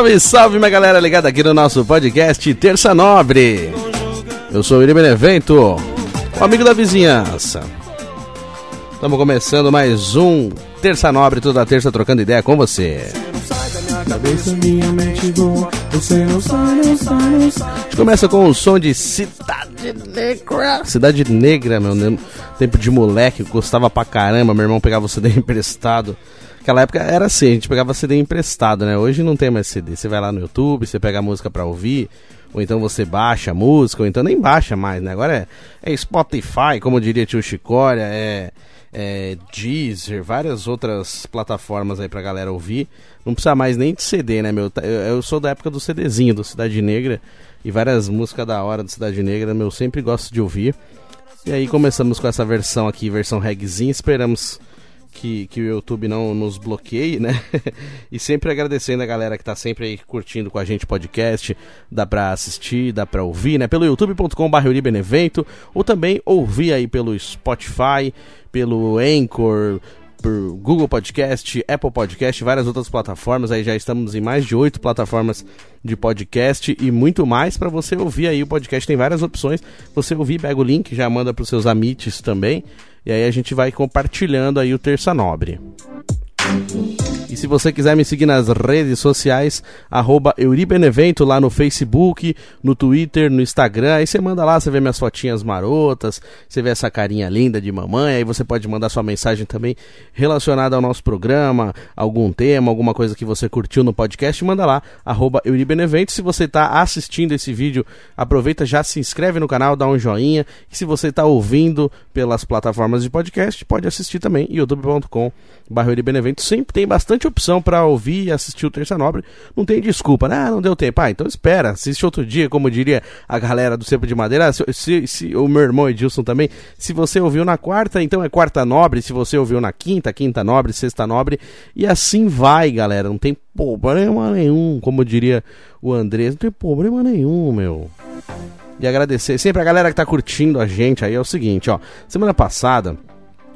Salve, salve, minha galera ligada aqui no nosso podcast Terça Nobre. Eu sou o Iri Benevento, o amigo da vizinhança. Estamos começando mais um Terça Nobre, toda terça trocando ideia com você. Você. A gente começa com o som de Cidade Negra. Cidade Negra, meu ne- tempo de moleque, gostava pra caramba. Meu irmão pegava o CD emprestado. Naquela época era assim, a gente pegava CD emprestado, né? Hoje não tem mais CD. Você vai lá no YouTube, você pega a música pra ouvir, ou então você baixa a música, ou então nem baixa mais, né? Agora é, é Spotify, como diria tio Chicória, é, é Deezer, várias outras plataformas aí pra galera ouvir. Não precisa mais nem de CD, né, meu? Tá- Eu, eu sou da época do CDzinho, do Cidade Negra, e várias músicas da hora do Cidade Negra, meu, eu sempre gosto de ouvir. E aí começamos com essa versão aqui, versão regzinha, esperamos que, que o YouTube não nos bloqueie, né? e sempre agradecendo a galera que tá sempre aí curtindo com a gente o podcast, dá pra assistir, dá pra ouvir, né? Pelo youtube.com.br Benevento, ou também ouvir aí pelo Spotify, pelo Anchor, por Google Podcast, Apple Podcast, várias outras plataformas. Aí já estamos em mais de oito plataformas de podcast e muito mais para você ouvir aí o podcast. Tem várias opções. Você ouvir, pega o link, já manda para os seus amites também. E aí a gente vai compartilhando aí o Terça Nobre. E se você quiser me seguir nas redes sociais, arroba Euribenevento lá no Facebook, no Twitter, no Instagram, aí você manda lá, você vê minhas fotinhas marotas, você vê essa carinha linda de mamãe, aí você pode mandar sua mensagem também relacionada ao nosso programa, algum tema, alguma coisa que você curtiu no podcast, manda lá, arroba Euribenevento. Se você está assistindo esse vídeo, aproveita, já se inscreve no canal, dá um joinha, e se você está ouvindo pelas plataformas de podcast, pode assistir também, youtube.com sempre tem bastante opção para ouvir e assistir o Terça Nobre, não tem desculpa, né? Ah, não deu tempo, ah, então espera, assiste outro dia, como diria a galera do Sempre de Madeira, se, se- se- o meu irmão Edilson também, se você ouviu na quarta, então é quarta nobre, se você ouviu na quinta, quinta nobre, sexta nobre, e assim vai, galera, não tem problema nenhum, como diria o Andrés, não tem problema nenhum, meu. E agradecer sempre a galera que tá curtindo a gente aí, é o seguinte, ó, semana passada,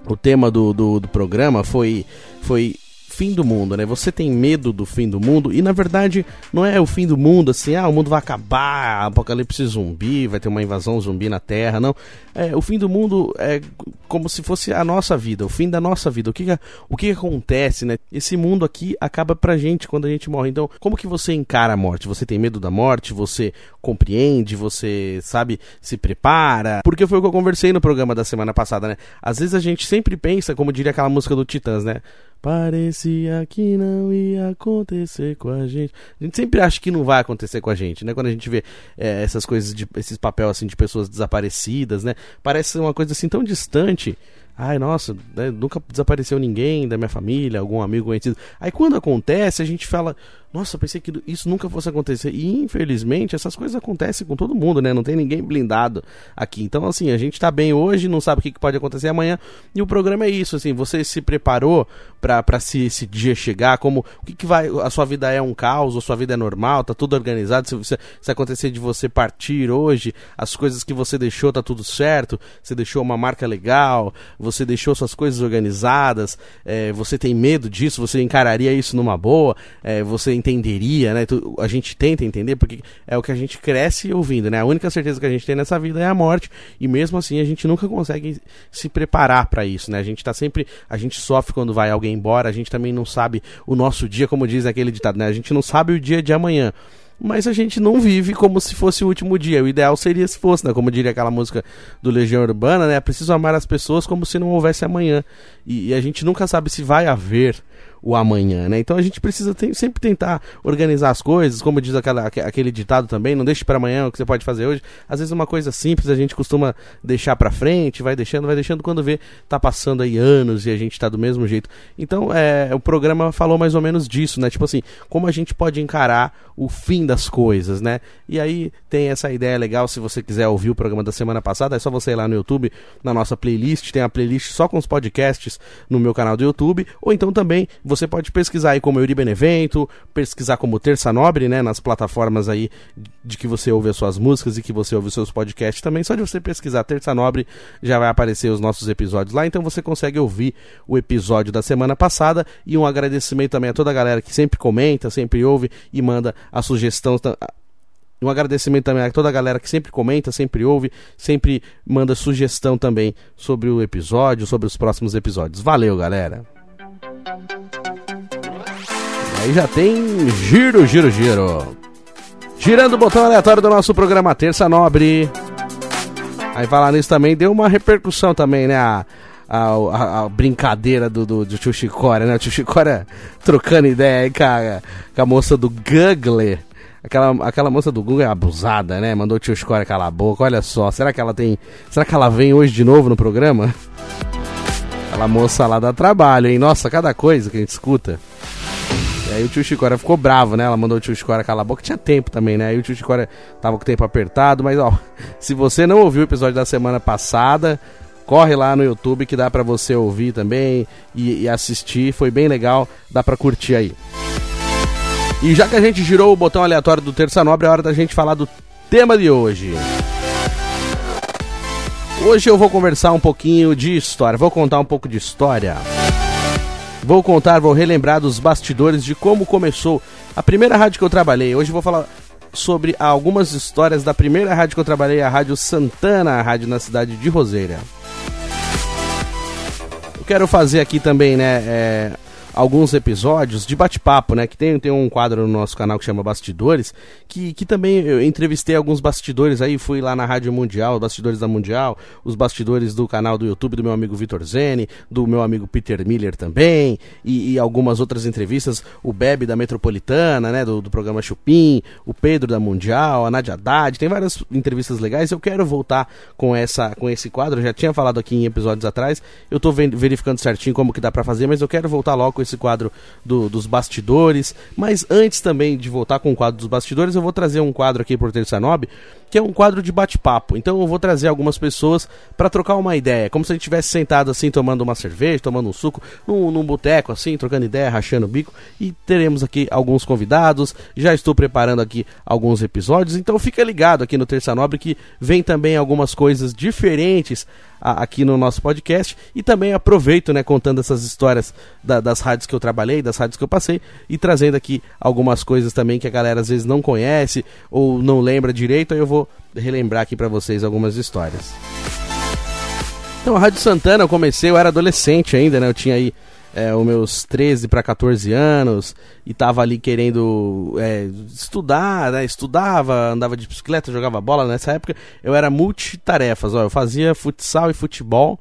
o tema do, do, do programa foi, foi fim do mundo, né? Você tem medo do fim do mundo e na verdade não é o fim do mundo assim, ah, o mundo vai acabar, apocalipse zumbi, vai ter uma invasão zumbi na Terra, não. É, o fim do mundo é como se fosse a nossa vida, o fim da nossa vida. O que o que, que acontece, né? Esse mundo aqui acaba pra gente quando a gente morre. Então, como que você encara a morte? Você tem medo da morte? Você compreende? Você sabe se prepara? Porque foi o que eu conversei no programa da semana passada, né? Às vezes a gente sempre pensa, como diria aquela música do Titãs, né? Parecia que não ia acontecer com a gente. A gente sempre acha que não vai acontecer com a gente, né? Quando a gente vê é, essas coisas, de, esses papel assim de pessoas desaparecidas, né? Parece uma coisa assim tão distante. Ai, nossa, né, nunca desapareceu ninguém da minha família, algum amigo conhecido. Aí quando acontece, a gente fala, nossa, pensei que isso nunca fosse acontecer. E infelizmente essas coisas acontecem com todo mundo, né? Não tem ninguém blindado aqui. Então, assim, a gente tá bem hoje, não sabe o que pode acontecer amanhã. E o programa é isso, assim, você se preparou pra se esse dia chegar, como o que, que vai. A sua vida é um caos, ou sua vida é normal, tá tudo organizado. Se, se acontecer de você partir hoje, as coisas que você deixou tá tudo certo, você deixou uma marca legal, você deixou suas coisas organizadas, é, você tem medo disso, você encararia isso numa boa, é, você entenderia, né? Tu- a gente tenta entender porque é o que a gente cresce ouvindo, né? A única certeza que a gente tem nessa vida é a morte e mesmo assim a gente nunca consegue se preparar para isso, né? A gente tá sempre, a gente sofre quando vai alguém embora, a gente também não sabe o nosso dia, como diz aquele ditado, né? A gente não sabe o dia de amanhã. mas a gente não vive como se fosse o último dia. O ideal seria se fosse, né? Como diria aquela música do Legião Urbana, né? Preciso amar as pessoas como se não houvesse amanhã. E, e a gente nunca sabe se vai haver o amanhã, né? Então a gente precisa ter, sempre tentar organizar as coisas, como diz aquela, aquele ditado também, não deixe para amanhã o que você pode fazer hoje. Às vezes uma coisa simples a gente costuma deixar para frente, vai deixando, vai deixando quando vê tá passando aí anos e a gente tá do mesmo jeito. Então, é, o programa falou mais ou menos disso, né? Tipo assim, como a gente pode encarar o fim das coisas, né? E aí tem essa ideia legal, se você quiser ouvir o programa da semana passada, é só você ir lá no YouTube, na nossa playlist, tem a playlist só com os podcasts no meu canal do YouTube, ou então também você pode pesquisar aí como Euri Benevento, pesquisar como Terça Nobre, né, nas plataformas aí de que você ouve as suas músicas e que você ouve os seus podcasts também. Só de você pesquisar Terça Nobre já vai aparecer os nossos episódios lá, então você consegue ouvir o episódio da semana passada e um agradecimento também a toda a galera que sempre comenta, sempre ouve e manda a sugestão um agradecimento também a toda a galera que sempre comenta, sempre ouve, sempre manda sugestão também sobre o episódio, sobre os próximos episódios. Valeu, galera! Aí já tem giro, giro, giro. Girando o botão aleatório do nosso programa Terça Nobre. Aí falar nisso também, deu uma repercussão também, né? A, a, a, a brincadeira do, do, do Tio Chicória, né? O Tio Chicória trocando ideia aí com a, com a moça do Google. Aquela, aquela moça do Google é abusada, né? Mandou o Tio Chicória calar a boca. Olha só, será que ela tem. Será que ela vem hoje de novo no programa? Aquela moça lá dá trabalho, hein? Nossa, cada coisa que a gente escuta. E aí o tio Chicória ficou bravo, né? Ela mandou o tio Chicória calar a boca. Tinha tempo também, né? Aí o tio Chicória tava com o tempo apertado. Mas, ó, se você não ouviu o episódio da semana passada, corre lá no YouTube que dá pra você ouvir também e, e assistir. Foi bem legal, dá pra curtir aí. E já que a gente girou o botão aleatório do Terça Nobre, é hora da gente falar do tema de hoje. Hoje eu vou conversar um pouquinho de história, vou contar um pouco de história. Vou contar, vou relembrar dos bastidores de como começou a primeira rádio que eu trabalhei. Hoje vou falar sobre algumas histórias da primeira rádio que eu trabalhei, a Rádio Santana, a rádio na cidade de Roseira. Eu quero fazer aqui também, né, é, alguns episódios de bate-papo, né? Que tem, tem um quadro no nosso canal que chama Bastidores, que, que também eu entrevistei alguns bastidores aí, fui lá na Rádio Mundial, bastidores da Mundial, os bastidores do canal do YouTube do meu amigo Vitor Zene, do meu amigo Peter Miller também, e, e algumas outras entrevistas, o Bebe da Metropolitana, né? Do, do programa Chupim, o Pedro da Mundial, a Nadia Haddad, tem várias entrevistas legais. Eu quero voltar com essa com esse quadro, eu já tinha falado aqui em episódios atrás, eu tô verificando certinho como que dá para fazer, mas eu quero voltar logo com esse quadro do, dos bastidores. Mas antes também de voltar com o quadro dos bastidores, eu vou trazer um quadro aqui por Terça Nobre, que é um quadro de bate-papo. Então eu vou trazer algumas pessoas para trocar uma ideia, como se a gente tivesse sentado assim, tomando uma cerveja, tomando um suco, num, num boteco assim, trocando ideia, rachando o bico. E teremos aqui alguns convidados. Já estou preparando aqui alguns episódios, então fica ligado aqui no Terça Nobre que vem também algumas coisas diferentes aqui no nosso podcast e também aproveito, né, contando essas histórias da, das rádios que eu trabalhei, das rádios que eu passei e trazendo aqui algumas coisas também que a galera às vezes não conhece ou não lembra direito, aí eu vou relembrar aqui para vocês algumas histórias. Então, a Rádio Santana eu comecei, eu era adolescente ainda, né? Eu tinha aí é, os meus 13 para 14 anos e tava ali querendo é, estudar, né? Estudava, andava de bicicleta, jogava bola. Nessa época eu era multitarefas, ó, eu fazia futsal e futebol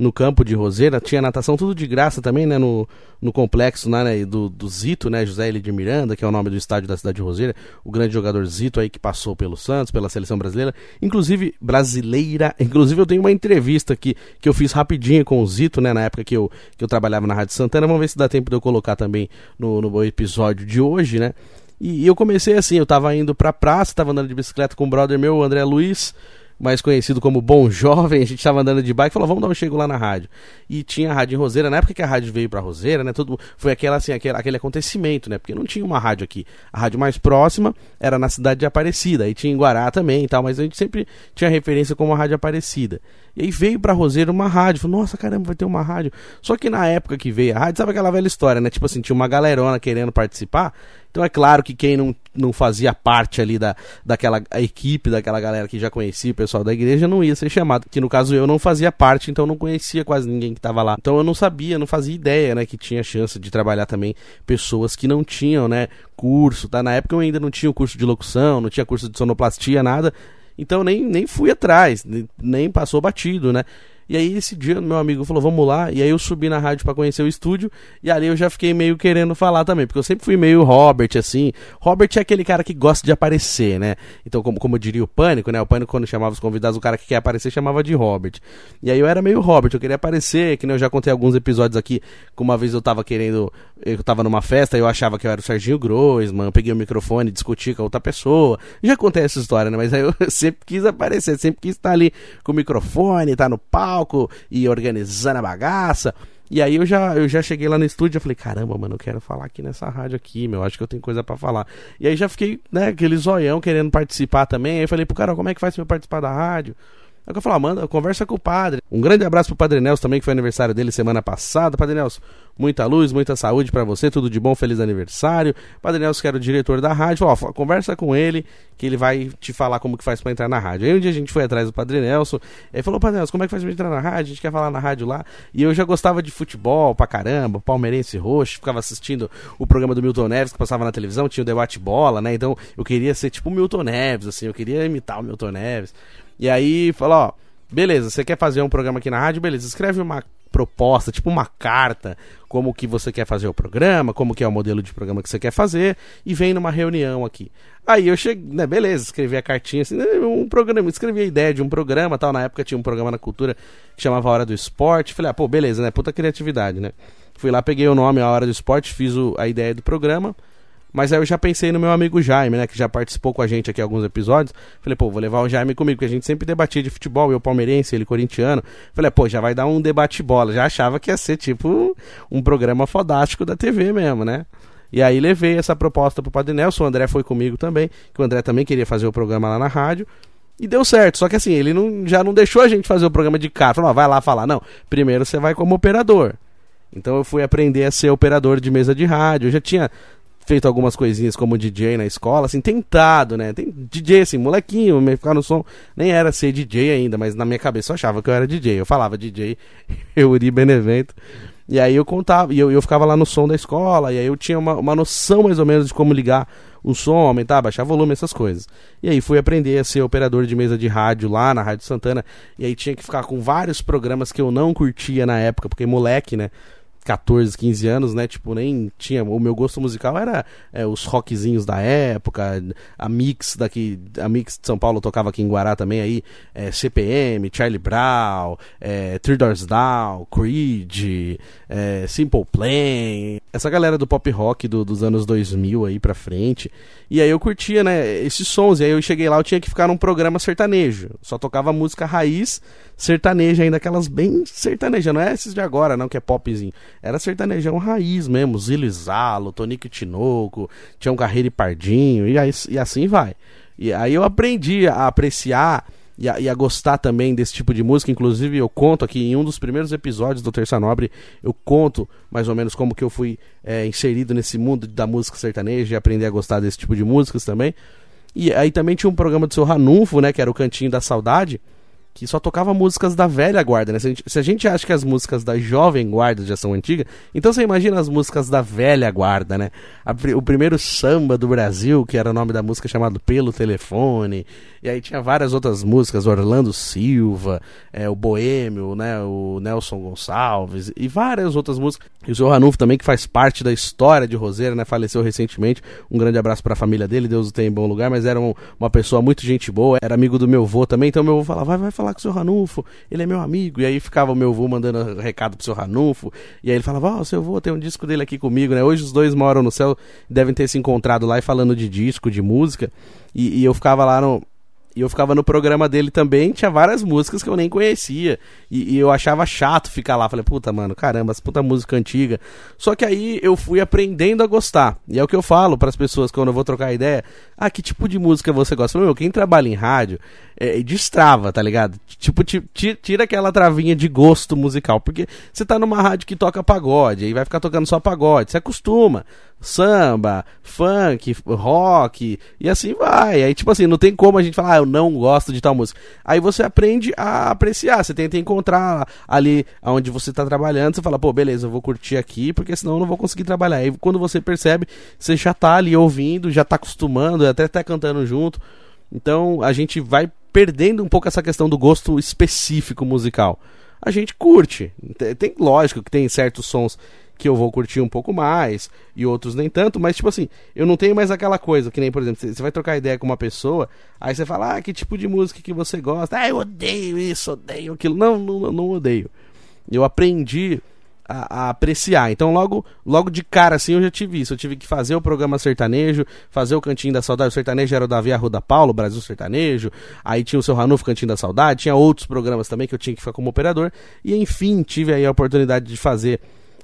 no campo de Roseira, tinha natação tudo de graça também, né, no, no complexo né, do, do Zito, né, José L. de Miranda, que é o nome do estádio da cidade de Roseira, o grande jogador Zito aí que passou pelo Santos, pela seleção brasileira, inclusive brasileira, inclusive eu tenho uma entrevista aqui que eu fiz rapidinho com o Zito, né, na época que eu, que eu trabalhava na Rádio Santana, vamos ver se dá tempo de eu colocar também no, no episódio de hoje, né, e, e eu comecei assim, eu tava indo pra praça, tava andando de bicicleta com o brother meu, o André Luiz, mais conhecido como Bom Jovem, a gente estava andando de bike e falou, vamos dar um chego lá na rádio. E tinha a rádio em Roseira, na época que a rádio veio para Roseira, né, tudo, foi aquela, assim, aquele, aquele acontecimento, né, porque não tinha uma rádio aqui. A rádio mais próxima era na cidade de Aparecida, aí tinha em Guará também e tal, mas a gente sempre tinha referência como a rádio Aparecida. E aí veio pra Roseira uma rádio, falou, nossa, caramba, vai ter uma rádio. Só que na época que veio a rádio, sabe aquela velha história, né, tipo assim, tinha uma galerona querendo participar, Então é claro que quem não, não fazia parte ali da, daquela equipe, daquela galera que já conhecia o pessoal da igreja, não ia ser chamado. Que no caso eu não fazia parte, então não conhecia quase ninguém que estava lá. Então eu não sabia, não fazia ideia, né, que tinha chance de trabalhar também pessoas que não tinham, né, curso, tá? Na época eu ainda não tinha o curso de locução, não tinha curso de sonoplastia, nada. Então nem, nem fui atrás, nem passou batido, né? E aí esse dia meu amigo falou, vamos lá. E aí eu subi na rádio para conhecer o estúdio. E ali eu já fiquei meio querendo falar também. Porque eu sempre fui meio Robert, assim. Robert é aquele cara que gosta de aparecer, né? Então, como, como eu diria o Pânico, né? O Pânico, quando chamava os convidados, o cara que quer aparecer chamava de Robert. E aí eu era meio Robert, eu queria aparecer, que nem eu já contei alguns episódios aqui. Que uma vez eu tava querendo. Eu tava numa festa eu achava que eu era o Serginho Groisman. Eu peguei o microfone, discuti com a outra pessoa. Já contei essa história, né? Mas aí eu sempre quis aparecer, sempre quis estar ali com o microfone, estar tá no palco e organizando a bagaça. E aí eu já, eu já cheguei lá no estúdio e falei, caramba, mano, eu quero falar aqui nessa rádio aqui, meu, acho que eu tenho coisa para falar. E aí já fiquei, né, aquele zoião querendo participar também. Aí eu falei pro cara, como é que faz pra eu participar da rádio? Aí eu falei, manda, conversa com o padre. Um grande abraço pro Padre Nelson também, que foi aniversário dele semana passada. Padre Nelson, muita luz, muita saúde para você, tudo de bom, feliz aniversário. Padre Nelson, que era o diretor da rádio, ó, conversa com ele, que ele vai te falar como que faz para entrar na rádio. Aí um dia a gente foi atrás do Padre Nelson, ele falou, Padre Nelson, como é que faz pra entrar na rádio? A gente quer falar na rádio lá. E eu já gostava de futebol pra caramba, palmeirense roxo, ficava assistindo o programa do Milton Neves que passava na televisão, tinha o debate bola, né? Então eu queria ser tipo o Milton Neves, assim, eu queria imitar o Milton Neves. E aí falou, ó Beleza, você quer fazer um programa aqui na rádio? Beleza, escreve uma proposta, tipo uma carta, como que você quer fazer o programa, como que é o modelo de programa que você quer fazer, e vem numa reunião aqui. Aí eu cheguei, né, beleza, escrevi a cartinha assim, né, um programa, escrevi a ideia de um programa, tal, na época tinha um programa na cultura que chamava Hora do Esporte, falei, ah, pô, beleza, né, puta criatividade, né. Fui lá, peguei o nome, a Hora do Esporte, fiz o, a ideia do programa, mas aí eu já pensei no meu amigo Jaime, né? Que já participou com a gente aqui alguns episódios. Falei, pô, vou levar o Jaime comigo, porque a gente sempre debatia de futebol, eu palmeirense, ele corintiano. Falei, pô, já vai dar um debate bola. Já achava que ia ser tipo um programa fodástico da TV mesmo, né? E aí levei essa proposta pro Padre Nelson, o André foi comigo também, que o André também queria fazer o programa lá na rádio. E deu certo, só que assim, ele não, já não deixou a gente fazer o programa de cara. Falou, vai lá falar. Não, primeiro você vai como operador. Então eu fui aprender a ser operador de mesa de rádio. Eu já tinha feito algumas coisinhas como DJ na escola, assim, tentado, né? Tem DJ, assim, molequinho, me ficar no som. Nem era ser DJ ainda, mas na minha cabeça eu achava que eu era DJ. Eu falava DJ, eu iria Benevento. E aí eu contava, e eu, eu ficava lá no som da escola, e aí eu tinha uma, uma noção mais ou menos de como ligar o som, aumentar, baixar volume, essas coisas. E aí fui aprender a ser operador de mesa de rádio lá na Rádio Santana, e aí tinha que ficar com vários programas que eu não curtia na época, porque moleque, né? 14, 15 anos, né? Tipo, nem tinha. O meu gosto musical era é, os rockzinhos da época, a Mix daqui. A Mix de São Paulo tocava aqui em Guará também aí. É, CPM, Charlie Brown, é, Three Doors Down, Creed, é, Simple Plan. Essa galera do pop rock do, dos anos 2000 aí pra frente. E aí eu curtia, né? Esses sons. E aí eu cheguei lá, eu tinha que ficar num programa sertanejo. Só tocava música raiz sertaneja ainda, aquelas bem sertaneja, não é esses de agora, não, que é popzinho. Era sertanejão raiz mesmo, Zilo Zalo, Tonico e Tinoco, Tião Carreiro e Pardinho, e, aí, e assim vai. E aí eu aprendi a apreciar e a, e a, gostar também desse tipo de música. Inclusive, eu conto aqui em um dos primeiros episódios do Terça Nobre, eu conto mais ou menos como que eu fui é, inserido nesse mundo da música sertaneja e aprender a gostar desse tipo de músicas também. E aí também tinha um programa do seu Ranulfo, né, que era o Cantinho da Saudade, que só tocava músicas da velha guarda, né? Se a, gente, se a, gente, acha que as músicas da jovem guarda já são antigas, então você imagina as músicas da velha guarda, né? A, o primeiro samba do Brasil, que era o nome da música chamado Pelo Telefone, e aí tinha várias outras músicas, Orlando Silva, é, o Boêmio, né? O Nelson Gonçalves, e várias outras músicas. E o seu Ranulfo também, que faz parte da história de Roseira, né? Faleceu recentemente. Um grande abraço para a família dele, Deus o tenha em bom lugar, mas era um, uma pessoa muito gente boa, era amigo do meu avô também, então meu avô falava, vai, vai falar com o seu Ranulfo, ele é meu amigo. E aí ficava o meu avô mandando recado pro seu Ranulfo. E aí ele falava, ó, oh, seu avô tem um disco dele aqui comigo, né? Hoje os dois moram no céu, devem ter se encontrado lá e falando de disco, de música. E, e eu ficava lá no, e eu ficava no programa dele também, tinha várias músicas que eu nem conhecia. E, e, eu achava chato ficar lá. Falei, puta, mano, caramba, essa puta música antiga. Só que aí eu fui aprendendo a gostar. E é o que eu falo para as pessoas quando eu vou trocar ideia. Ah, que tipo de música você gosta? Meu, quem trabalha em rádio é, destrava, tá ligado? Tipo, ti- ti- tira aquela travinha de gosto musical, porque você tá numa rádio que toca pagode, aí vai ficar tocando só pagode, você acostuma. Samba, funk, rock, e assim vai. Aí, tipo assim, não tem como a gente falar, ah, eu não gosto de tal música. Aí você aprende a apreciar, você tenta encontrar ali onde você tá trabalhando, você fala, pô, beleza, eu vou curtir aqui, porque senão eu não vou conseguir trabalhar. Aí quando você percebe, você já tá ali ouvindo, já tá acostumando, até tá cantando junto. Então a gente vai perdendo um pouco essa questão do gosto específico musical. A gente curte. Tem, lógico que tem certos sons que eu vou curtir um pouco mais e outros nem tanto, mas tipo assim, eu não tenho mais aquela coisa que nem, por exemplo, você vai trocar ideia com uma pessoa, aí você fala: "Ah, que tipo de música que você gosta?" "Ah, eu odeio isso, odeio aquilo". Não, não, não odeio. Eu aprendi a, a apreciar. Então, logo, logo de cara, assim, eu já tive isso. Eu tive que fazer o programa sertanejo, fazer o Cantinho da Saudade. O sertanejo era o Davi Arruda Paulo, Brasil Sertanejo. Aí tinha o seu Ranulfo, Cantinho da Saudade. Tinha outros programas também que eu tinha que ficar como operador. E, enfim, tive aí a oportunidade de fazer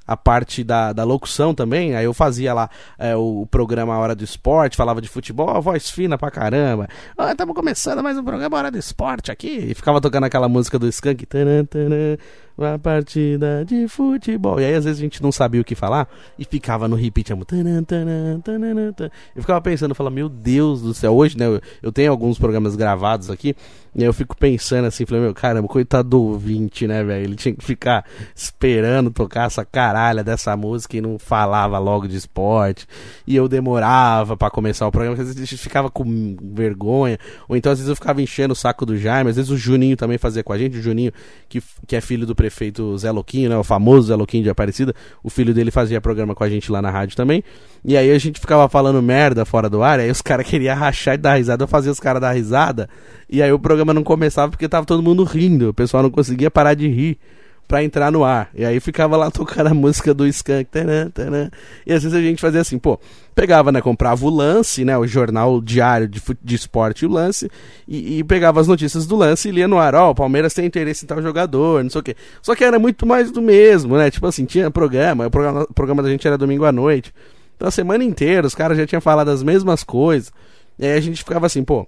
a parte da, da locução também. Aí eu fazia lá é, o, o programa A Hora do Esporte, falava de futebol, voz fina pra caramba. Estamos começando mais um programa Hora do Esporte aqui. E ficava tocando aquela música do Skank. Taran, taran, uma partida de futebol. E aí às vezes a gente não sabia o que falar e ficava no repeat. taran. Eu ficava pensando, falava, meu Deus do céu. Hoje, né, eu, eu tenho alguns programas gravados aqui. E eu fico pensando assim, falei, meu, caramba, coitado do ouvinte, né, velho? Ele tinha que ficar esperando tocar essa caralha dessa música e não falava logo de esporte. E eu demorava pra começar o programa, às vezes a gente ficava com vergonha. Ou então às vezes eu ficava enchendo o saco do Jaime, às vezes o Juninho também fazia com a gente, o Juninho, que, que é filho do prefeito Zé Louquinho, né? O famoso Zé Louquinho de Aparecida. O filho dele fazia programa com a gente lá na rádio também. E aí a gente ficava falando merda fora do ar, aí os caras queriam rachar e dar risada, eu fazia os caras dar risada, e aí o programa não começava porque tava todo mundo rindo, o pessoal não conseguia parar de rir pra entrar no ar. E aí ficava lá tocando a música do Skank. Taran, taran. E às vezes a gente fazia assim, pô, pegava, né, comprava o lance, né, o jornal diário de, de esporte, o lance, e, e pegava as notícias do lance e lia no ar, ó, o Palmeiras tem interesse em tal jogador, não sei o quê. Só que era muito mais do mesmo, né, tipo assim, tinha programa, o programa, o programa da gente era domingo à noite. Então a semana inteira os caras já tinham falado as mesmas coisas. E aí a gente ficava assim, pô,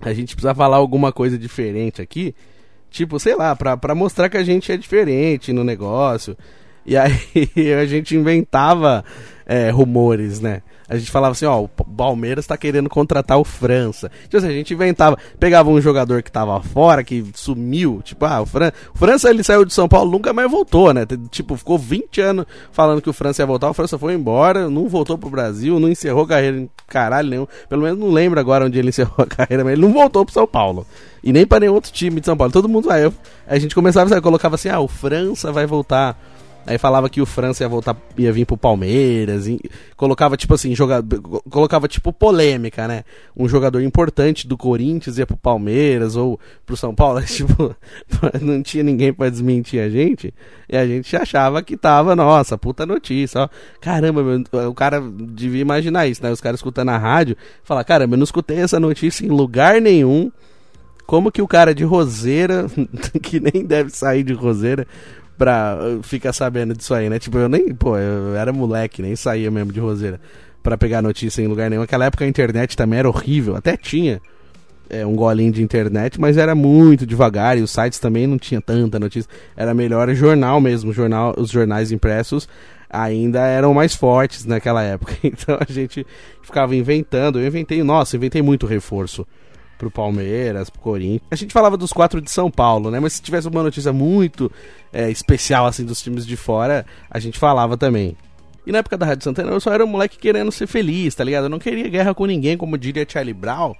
a gente precisa falar alguma coisa diferente aqui. Tipo, sei lá, pra, pra mostrar que a gente é diferente no negócio. E aí a gente inventava é, rumores, né? A gente falava assim, ó, o Palmeiras tá querendo contratar o França. Tipo assim, a gente inventava, pegava um jogador que tava fora, que sumiu, tipo, ah, o, Fran... França ele saiu de São Paulo, nunca mais voltou, né? Tipo, ficou 20 anos falando que o França ia voltar, o França foi embora, não voltou pro Brasil, não encerrou carreira em caralho nenhum. Pelo menos não lembro agora onde ele encerrou a carreira, mas ele não voltou pro São Paulo. E nem para nenhum outro time de São Paulo. Todo mundo. Eu- a gente começava, sabe, colocava assim, ah, o França vai voltar. Aí falava que o França ia voltar, ia vir pro Palmeiras, e colocava tipo assim, jogador, colocava tipo polêmica, né? Um jogador importante do Corinthians ia pro Palmeiras ou pro São Paulo, tipo, não tinha ninguém pra desmentir a gente, e a gente achava que tava, nossa, puta notícia, ó. Caramba, meu, o cara devia imaginar isso, né? Os caras escutando a rádio, falar, caramba, eu não escutei essa notícia em lugar nenhum. Como que o cara de Roseira, que nem deve sair de Roseira, pra uh, ficar sabendo disso aí, né? Tipo, eu nem, pô, eu era moleque, nem saía mesmo de Roseira pra pegar notícia em lugar nenhum. Naquela época a internet também era horrível, até tinha é, um golinho de internet, mas era muito devagar e os sites também não tinha tanta notícia. Era melhor jornal mesmo, jornal, os jornais impressos ainda eram mais fortes naquela época. Então a gente ficava inventando. Eu inventei, nossa, inventei muito reforço pro Palmeiras, pro Corinthians. A gente falava dos quatro de São Paulo, né? Mas se tivesse uma notícia muito é, especial, assim, dos times de fora, a gente falava também. E na época da Rádio Santana, eu só era um moleque querendo ser feliz, tá ligado? Eu não queria guerra com ninguém, como diria Charlie Brown.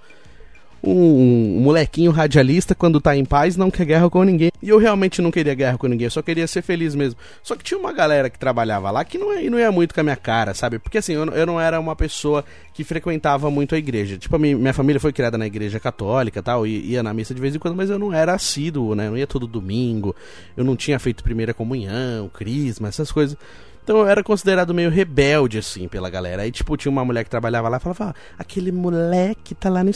Um, molequinho radialista, quando tá em paz, não quer guerra com ninguém. E eu realmente não queria guerra com ninguém, eu só queria ser feliz mesmo. Só que tinha uma galera que trabalhava lá que não ia, não ia muito com a minha cara, sabe? Porque assim, eu, eu não era uma pessoa que frequentava muito a igreja. Tipo, a minha, minha família foi criada na igreja católica tal, e ia na missa de vez em quando, mas eu não era assíduo, né? Eu não ia todo domingo, eu não tinha feito primeira comunhão, crisma, essas coisas. Então eu era considerado meio rebelde, assim, pela galera. Aí, tipo, tinha uma mulher que trabalhava lá e falava, ah, aquele moleque tá lá no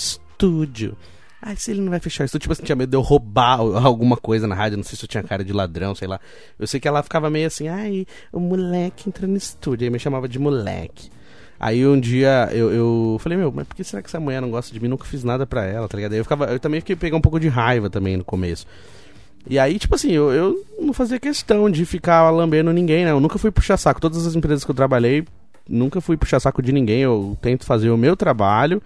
estúdio. Ai, se ele não vai fechar o estúdio, tipo assim, tinha medo de eu roubar alguma coisa na rádio, não sei se eu tinha cara de ladrão, sei lá. Eu sei que ela ficava meio assim, ai, o moleque entra no estúdio, aí me chamava de moleque. Aí um dia eu, eu falei, meu, mas por que será que essa mulher não gosta de mim? Nunca fiz nada pra ela, tá ligado? Aí eu, ficava, eu também fiquei pegar um pouco de raiva também no começo. E aí, tipo assim, eu, eu não fazia questão de ficar lambendo ninguém, né? Eu nunca fui puxar saco. Todas as empresas que eu trabalhei, nunca fui puxar saco de ninguém. Eu tento fazer o meu trabalho.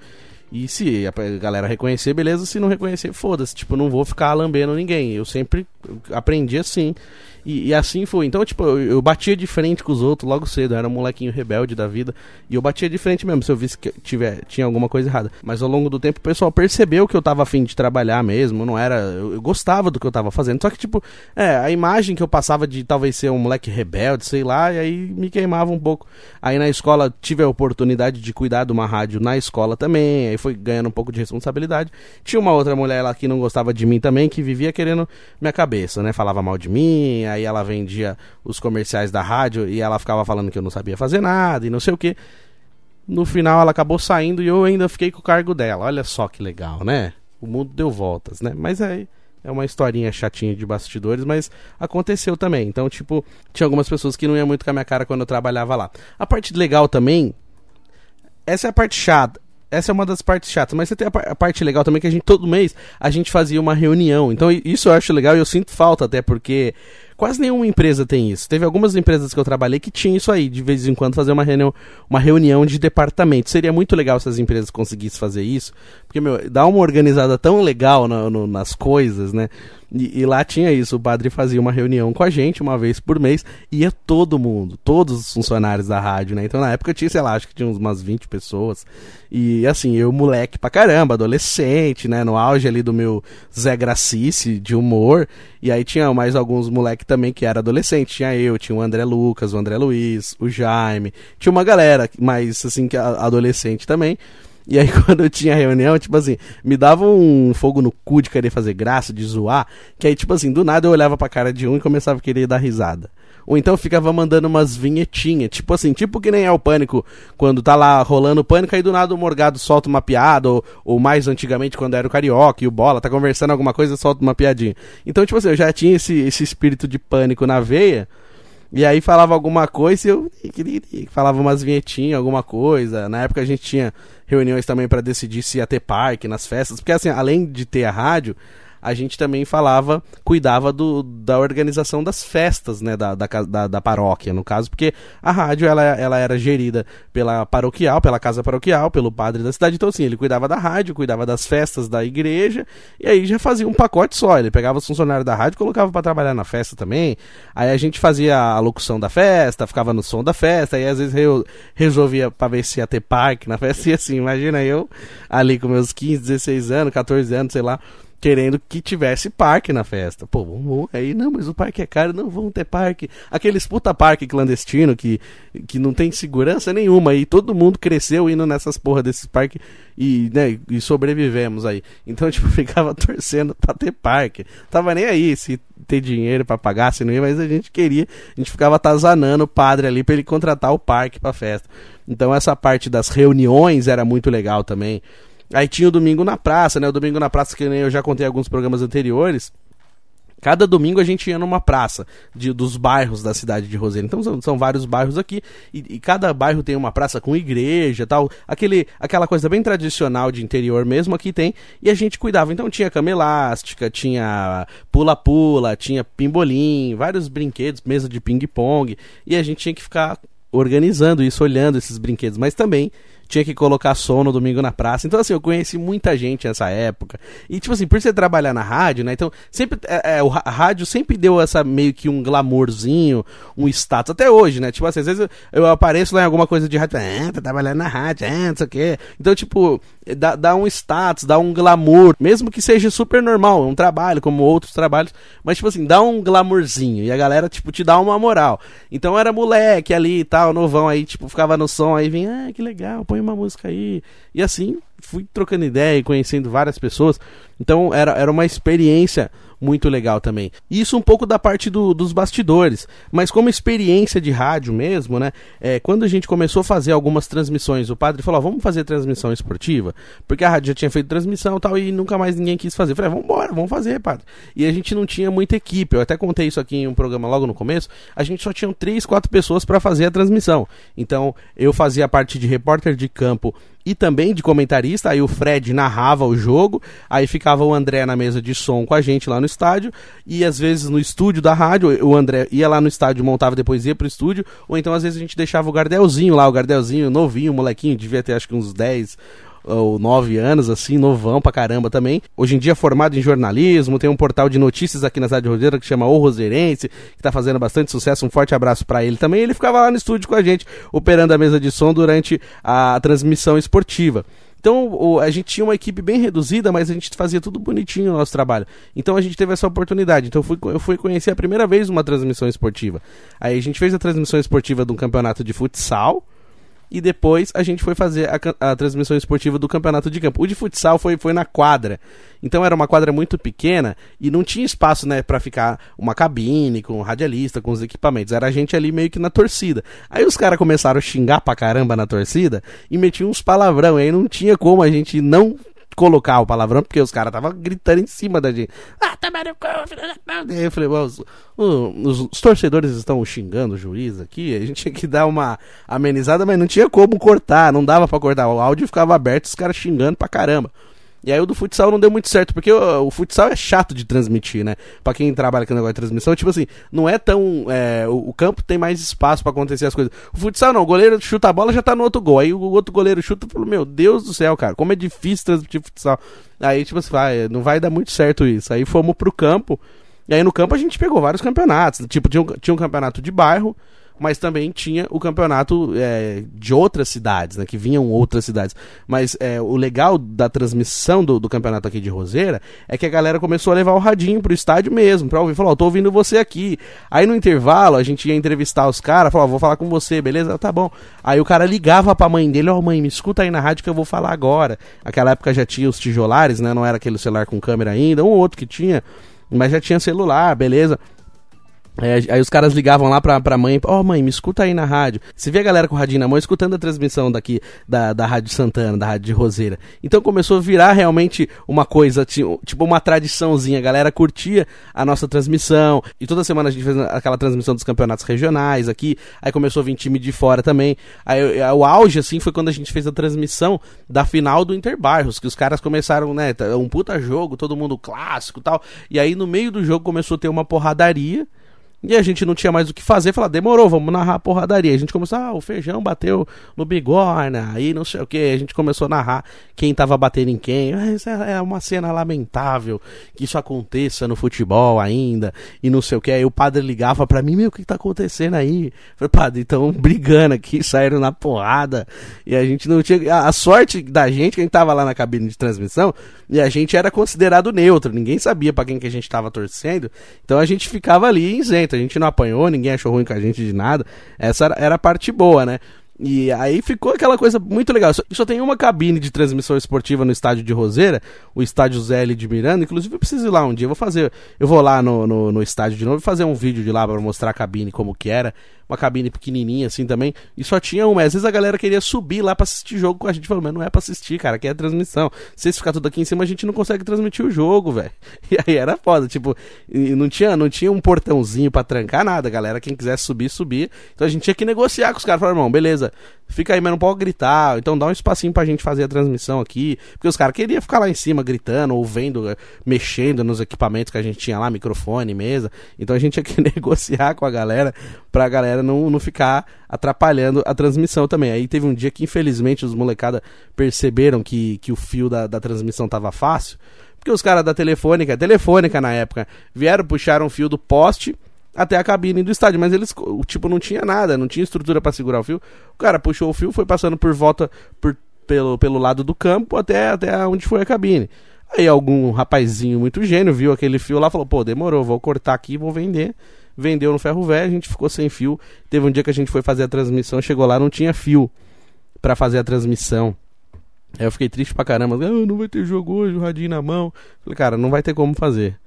E se a galera reconhecer, beleza. Se não reconhecer, foda-se. Tipo, não vou ficar lambendo ninguém. Eu sempre aprendi assim. E, e, assim foi. Então, tipo, eu, eu, batia de frente com os outros logo cedo. Eu era um molequinho rebelde da vida. E eu batia de frente mesmo, se eu visse que tiver, tinha alguma coisa errada. Mas ao longo do tempo o pessoal percebeu que eu tava afim de trabalhar mesmo. Não era. Eu, eu, gostava do que eu tava fazendo. Só que, tipo, é, a imagem que eu passava de talvez ser um moleque rebelde, sei lá, e aí me queimava um pouco. Aí na escola tive a oportunidade de cuidar de uma rádio na escola também. Aí foi ganhando um pouco de responsabilidade. Tinha uma outra mulher lá que não gostava de mim também, que vivia querendo minha cabeça, né? Falava mal de mim, aí ela vendia os comerciais da rádio e ela ficava falando que eu não sabia fazer nada e não sei o que. No final ela acabou saindo e eu ainda fiquei com o cargo dela. Olha só que legal, né? O mundo deu voltas, né? Mas aí é uma historinha chatinha de bastidores, mas aconteceu também. Então, tipo, tinha algumas pessoas que não iam muito com a minha cara quando eu trabalhava lá. A parte legal também, essa é a parte chata essa é uma das partes chatas, mas você tem a, parte legal também que a gente todo mês a gente fazia uma reunião. Então isso eu acho legal e eu sinto falta até porque quase nenhuma empresa tem isso. Teve algumas empresas que eu trabalhei que tinham isso aí, de vez em quando fazer uma reunião, uma reunião de departamento. Seria muito legal se as empresas conseguissem fazer isso, porque meu, dá uma organizada tão legal no, nas coisas, né? E, e, lá tinha isso, o padre fazia uma reunião com a gente uma vez por mês, ia todo mundo, todos os funcionários da rádio, né? Então na época tinha, sei lá, acho que tinha umas 20 pessoas. E assim, eu moleque pra caramba, adolescente, né? No auge ali do meu Zé Gracice de humor. E aí tinha mais alguns moleque também que era adolescente. Tinha eu, tinha o André Lucas, o André Luiz, o Jaime. Tinha uma galera mais assim que adolescente também. E aí, quando eu tinha reunião, tipo assim, me dava um fogo no cu de querer fazer graça, de zoar, que aí, tipo assim, do nada eu olhava pra cara de um e começava a querer dar risada. Ou então ficava mandando umas vinhetinhas, tipo assim, tipo que nem é o pânico, quando tá lá rolando o pânico, aí do nada o Morgado solta uma piada, ou, ou mais antigamente quando era o Carioca e o Bola, tá conversando alguma coisa, solta uma piadinha. Então, tipo assim, eu já tinha esse, esse espírito de pânico na veia, e aí falava alguma coisa e eu falava umas vinhetinhas, alguma coisa. Na época a gente tinha reuniões também para decidir se ia ter parque nas festas, porque assim, além de ter a rádio, a gente também falava, cuidava do, da organização das festas, né, da, da, da, da, paróquia, no caso, porque a rádio, ela, ela era gerida pela paroquial, pela casa paroquial, pelo padre da cidade, então assim, ele cuidava da rádio, cuidava das festas da igreja, e aí já fazia um pacote só, ele pegava os funcionários da rádio colocava para trabalhar na festa também, aí a gente fazia a locução da festa, ficava no som da festa, aí às vezes eu resolvia para ver se ia ter parque na festa, e assim, imagina eu ali com meus 15, 16 anos, 14 anos, sei lá, querendo que tivesse parque na festa. Pô, vamos, aí não, mas o parque é caro, não vamos ter parque. Aqueles puta parque clandestino que, que não tem segurança nenhuma e todo mundo cresceu indo nessas porra desses parques e, né, e sobrevivemos aí. Então, tipo, ficava torcendo pra ter parque. Tava nem aí se ter dinheiro para pagar, se não ia, mas a gente queria, a gente ficava atazanando o padre ali para ele contratar o parque pra festa. Então essa parte das reuniões era muito legal também. Aí tinha o Domingo na Praça, né? O Domingo na Praça, que eu já contei em alguns programas anteriores. Cada domingo a gente ia numa praça de, dos bairros da cidade de Roseira. Então são, são vários bairros aqui e, e, cada bairro tem uma praça com igreja tal. Aquele, aquela coisa bem tradicional de interior mesmo aqui tem. E a gente cuidava. Então tinha cama elástica, tinha pula-pula, tinha pimbolim, vários brinquedos, mesa de ping-pong. E a gente tinha que ficar organizando isso, olhando esses brinquedos. Mas também tinha que colocar som no domingo na praça. Então, assim, eu conheci muita gente nessa época. E, tipo assim, por você trabalhar na rádio, né? Então, sempre. É, é, o, rádio sempre deu essa meio que um glamourzinho, um status. Até hoje, né? Tipo assim, às vezes eu, eu apareço lá em alguma coisa de rádio, ah, tá trabalhando na rádio, ah, não sei o quê. Então, tipo, dá, dá um status, dá um glamour. Mesmo que seja super normal, é um trabalho, como outros trabalhos. Mas, tipo assim, dá um glamourzinho. E a galera, tipo, te dá uma moral. Então, era moleque ali e tal, novão aí, tipo, ficava no som, aí vinha, ah, que legal, põe uma música aí. E assim, fui trocando ideia e conhecendo várias pessoas. Então era, era uma experiência muito legal também. Isso um pouco da parte do, dos bastidores, mas como experiência de rádio mesmo, né? É, quando a gente começou a fazer algumas transmissões, o padre falou: vamos fazer transmissão esportiva, porque a rádio já tinha feito transmissão e tal, e nunca mais ninguém quis fazer. Eu falei: vamos embora, vamos fazer, padre. E a gente não tinha muita equipe, eu até contei isso aqui em um programa logo no começo, a gente só tinha três, quatro pessoas para fazer a transmissão. Então eu fazia a parte de repórter de campo e também de comentarista. Aí o Fred narrava o jogo, aí ficava o André na mesa de som com a gente lá no estádio, e às vezes no estúdio da rádio, o André ia lá no estádio, montava, depois ia pro estúdio, ou então às vezes a gente deixava o Gardelzinho lá, o Gardelzinho novinho, molequinho, devia ter acho que uns 10 ou 9 anos, assim, novão pra caramba também. Hoje em dia formado em jornalismo, tem um portal de notícias aqui na cidade de Roseira que chama O Roseirense, que tá fazendo bastante sucesso. Um forte abraço para ele também. Ele ficava lá no estúdio com a gente, operando a mesa de som durante a transmissão esportiva. Então a gente tinha uma equipe bem reduzida, mas a gente fazia tudo bonitinho no nosso trabalho. Então a gente teve essa oportunidade. Então eu fui, eu fui conhecer a primeira vez uma transmissão esportiva. Aí a gente fez a transmissão esportiva de um campeonato de futsal e depois a gente foi fazer a, a, transmissão esportiva do campeonato de campo. O de futsal foi, foi na quadra. Então era uma quadra muito pequena e não tinha espaço, né, para ficar uma cabine com um radialista, com os equipamentos. Era a gente ali meio que na torcida. Aí os caras começaram a xingar pra caramba na torcida e metiam uns palavrão. E aí não tinha como a gente não colocar o palavrão, porque os caras estavam gritando em cima da gente. Ah, tá Aí eu falei, os, os, os, torcedores estão xingando o juiz aqui, a gente tinha que dar uma amenizada, mas não tinha como cortar, não dava para cortar. O áudio ficava aberto, os caras xingando pra caramba. E aí o do futsal não deu muito certo, porque o, o, futsal é chato de transmitir, né? Pra quem trabalha com negócio de transmissão, tipo assim, não é tão. É, o, o, campo tem mais espaço para acontecer as coisas. O futsal não, o goleiro chuta a bola já tá no outro gol. Aí o outro goleiro chuta e fala, meu Deus do céu, cara, como é difícil transmitir futsal. Aí, tipo assim, vai, não vai dar muito certo isso. Aí fomos pro campo. E aí no campo a gente pegou vários campeonatos. Tipo, tinha um, tinha um campeonato de bairro mas também tinha o campeonato é, de outras cidades, né? Que vinham outras cidades. Mas é, o legal da transmissão do, do, campeonato aqui de Roseira é que a galera começou a levar o radinho pro estádio mesmo, pra ouvir. Falou, ó, tô ouvindo você aqui. Aí no intervalo a gente ia entrevistar os caras, falou, vou falar com você, beleza? Tá bom. Aí o cara ligava pra mãe dele, ó, oh, mãe, me escuta aí na rádio que eu vou falar agora. Aquela época já tinha os tijolares, né? Não era aquele celular com câmera ainda, um ou outro que tinha, mas já tinha celular, beleza. É, aí os caras ligavam lá pra, pra mãe, ó oh, mãe, me escuta aí na rádio. Você vê a galera com o radinho na mão escutando a transmissão daqui da, da Rádio Santana, da Rádio de Roseira. Então começou a virar realmente uma coisa, tipo uma tradiçãozinha. A galera curtia a nossa transmissão. E toda semana a gente fez aquela transmissão dos campeonatos regionais aqui. Aí começou a vir time de fora também. Aí o auge, assim, foi quando a gente fez a transmissão da final do Interbarros, que os caras começaram, né, um puta jogo, todo mundo clássico tal. E aí no meio do jogo começou a ter uma porradaria. E a gente não tinha mais o que fazer, falar, demorou, vamos narrar a porradaria. A gente começou, ah, o feijão bateu no bigorna, aí não sei o que. A gente começou a narrar quem tava batendo em quem. Ah, isso é, é uma cena lamentável que isso aconteça no futebol ainda, e não sei o que. Aí o padre ligava pra mim, meu, o que tá acontecendo aí? Falei, padre, então brigando aqui, saíram na porrada. E a gente não tinha. A sorte da gente, que a gente tava lá na cabine de transmissão, e a gente era considerado neutro, ninguém sabia para quem que a gente tava torcendo. Então a gente ficava ali isento a gente não apanhou, ninguém achou ruim com a gente de nada. Essa era a parte boa, né? E aí ficou aquela coisa muito legal. Só, só, tem uma cabine de transmissão esportiva no estádio de Roseira, o estádio Zé de Miranda. Inclusive, eu preciso ir lá um dia. Eu vou fazer. Eu vou lá no, no, no estádio de novo e fazer um vídeo de lá para mostrar a cabine como que era uma cabine pequenininha assim também, e só tinha uma. Às vezes a galera queria subir lá pra assistir jogo com a gente, falou, mas não é pra assistir, cara, aqui é transmissão. Se ficar tudo aqui em cima, a gente não consegue transmitir o jogo, velho. E aí era foda, tipo, não tinha, não tinha um portãozinho pra trancar nada, galera, quem quisesse subir, subir. Então a gente tinha que negociar com os caras, falar, irmão, beleza, fica aí, mas não pode gritar, então dá um espacinho pra gente fazer a transmissão aqui, porque os caras queriam ficar lá em cima gritando, ou vendo, mexendo nos equipamentos que a gente tinha lá, microfone, mesa, então a gente tinha que negociar com a galera, pra galera galera não, não ficar atrapalhando a transmissão também. Aí teve um dia que, infelizmente, os molecada perceberam que, que o fio da, da transmissão tava fácil. Porque os caras da telefônica, telefônica na época, vieram puxar um fio do poste até a cabine do estádio, mas eles, tipo, não tinha nada, não tinha estrutura para segurar o fio. O cara puxou o fio, foi passando por volta por, pelo, pelo lado do campo até, até onde foi a cabine. Aí algum rapazinho muito gênio viu aquele fio lá falou: pô, demorou, vou cortar aqui e vou vender vendeu no ferro velho, a gente ficou sem fio. Teve um dia que a gente foi fazer a transmissão, chegou lá, não tinha fio para fazer a transmissão. Aí eu fiquei triste pra caramba. Ah, não vai ter jogo hoje, o radinho na mão. Falei, cara, não vai ter como fazer.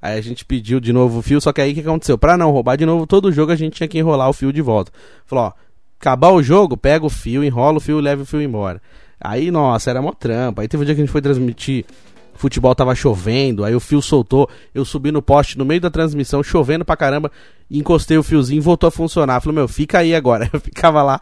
Aí a gente pediu de novo o fio, só que aí o que aconteceu? Pra não roubar de novo todo jogo, a gente tinha que enrolar o fio de volta. Falou, ó, acabar o jogo, pega o fio, enrola o fio, leva o fio embora. Aí, nossa, era mó trampa. Aí teve um dia que a gente foi transmitir, futebol tava chovendo, aí o fio soltou, eu subi no poste no meio da transmissão, chovendo pra caramba, encostei o fiozinho, voltou a funcionar. Falei, meu, fica aí agora. Eu ficava lá